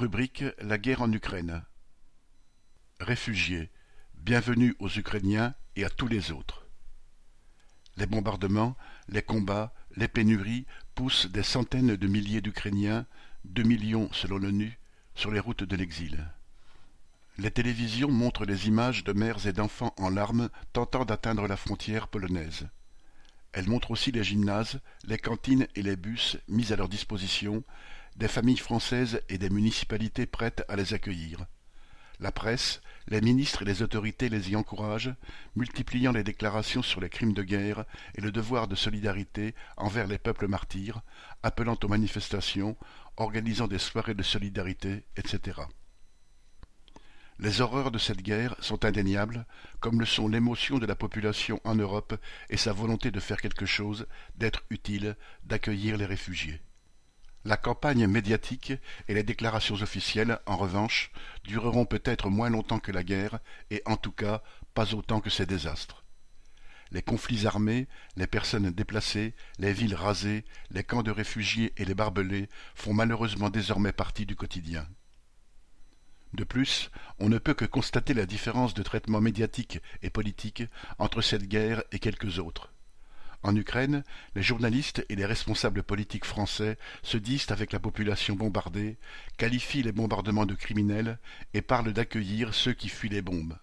Rubrique La guerre en Ukraine. Réfugiés, bienvenue aux Ukrainiens et à tous les autres. Les bombardements, les combats, les pénuries poussent des centaines de milliers d'Ukrainiens, deux millions selon l'ONU, sur les routes de l'exil. Les télévisions montrent les images de mères et d'enfants en larmes tentant d'atteindre la frontière polonaise. Elles montrent aussi les gymnases, les cantines et les bus mis à leur disposition, des familles françaises et des municipalités prêtes à les accueillir. La presse, les ministres et les autorités les y encouragent, multipliant les déclarations sur les crimes de guerre et le devoir de solidarité envers les peuples martyrs, appelant aux manifestations, organisant des soirées de solidarité, etc. Les horreurs de cette guerre sont indéniables, comme le sont l'émotion de la population en Europe et sa volonté de faire quelque chose, d'être utile, d'accueillir les réfugiés. La campagne médiatique et les déclarations officielles, en revanche, dureront peut-être moins longtemps que la guerre, et en tout cas pas autant que ces désastres. Les conflits armés, les personnes déplacées, les villes rasées, les camps de réfugiés et les barbelés font malheureusement désormais partie du quotidien. De plus, on ne peut que constater la différence de traitement médiatique et politique entre cette guerre et quelques autres. En Ukraine, les journalistes et les responsables politiques français se disent avec la population bombardée, qualifient les bombardements de criminels et parlent d'accueillir ceux qui fuient les bombes.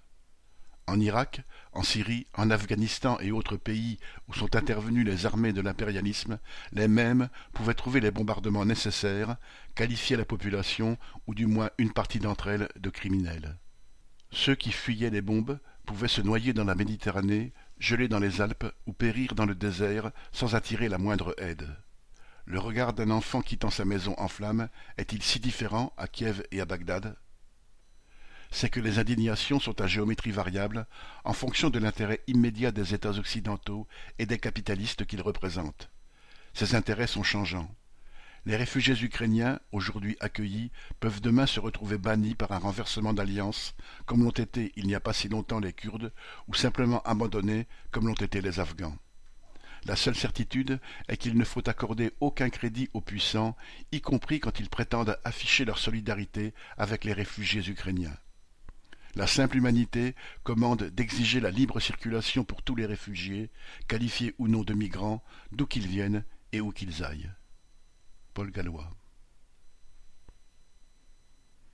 En Irak, en Syrie, en Afghanistan et autres pays où sont intervenues les armées de l'impérialisme, les mêmes pouvaient trouver les bombardements nécessaires, qualifier la population, ou du moins une partie d'entre elles, de criminels. Ceux qui fuyaient les bombes pouvaient se noyer dans la Méditerranée, geler dans les Alpes ou périr dans le désert sans attirer la moindre aide. Le regard d'un enfant quittant sa maison en flammes est-il si différent à Kiev et à Bagdad? C'est que les indignations sont à géométrie variable en fonction de l'intérêt immédiat des États occidentaux et des capitalistes qu'ils représentent. Ces intérêts sont changeants. Les réfugiés ukrainiens, aujourd'hui accueillis, peuvent demain se retrouver bannis par un renversement d'alliance, comme l'ont été il n'y a pas si longtemps les Kurdes, ou simplement abandonnés, comme l'ont été les Afghans. La seule certitude est qu'il ne faut accorder aucun crédit aux puissants, y compris quand ils prétendent afficher leur solidarité avec les réfugiés ukrainiens. La simple humanité commande d'exiger la libre circulation pour tous les réfugiés, qualifiés ou non de migrants, d'où qu'ils viennent et où qu'ils aillent. Paul Gallois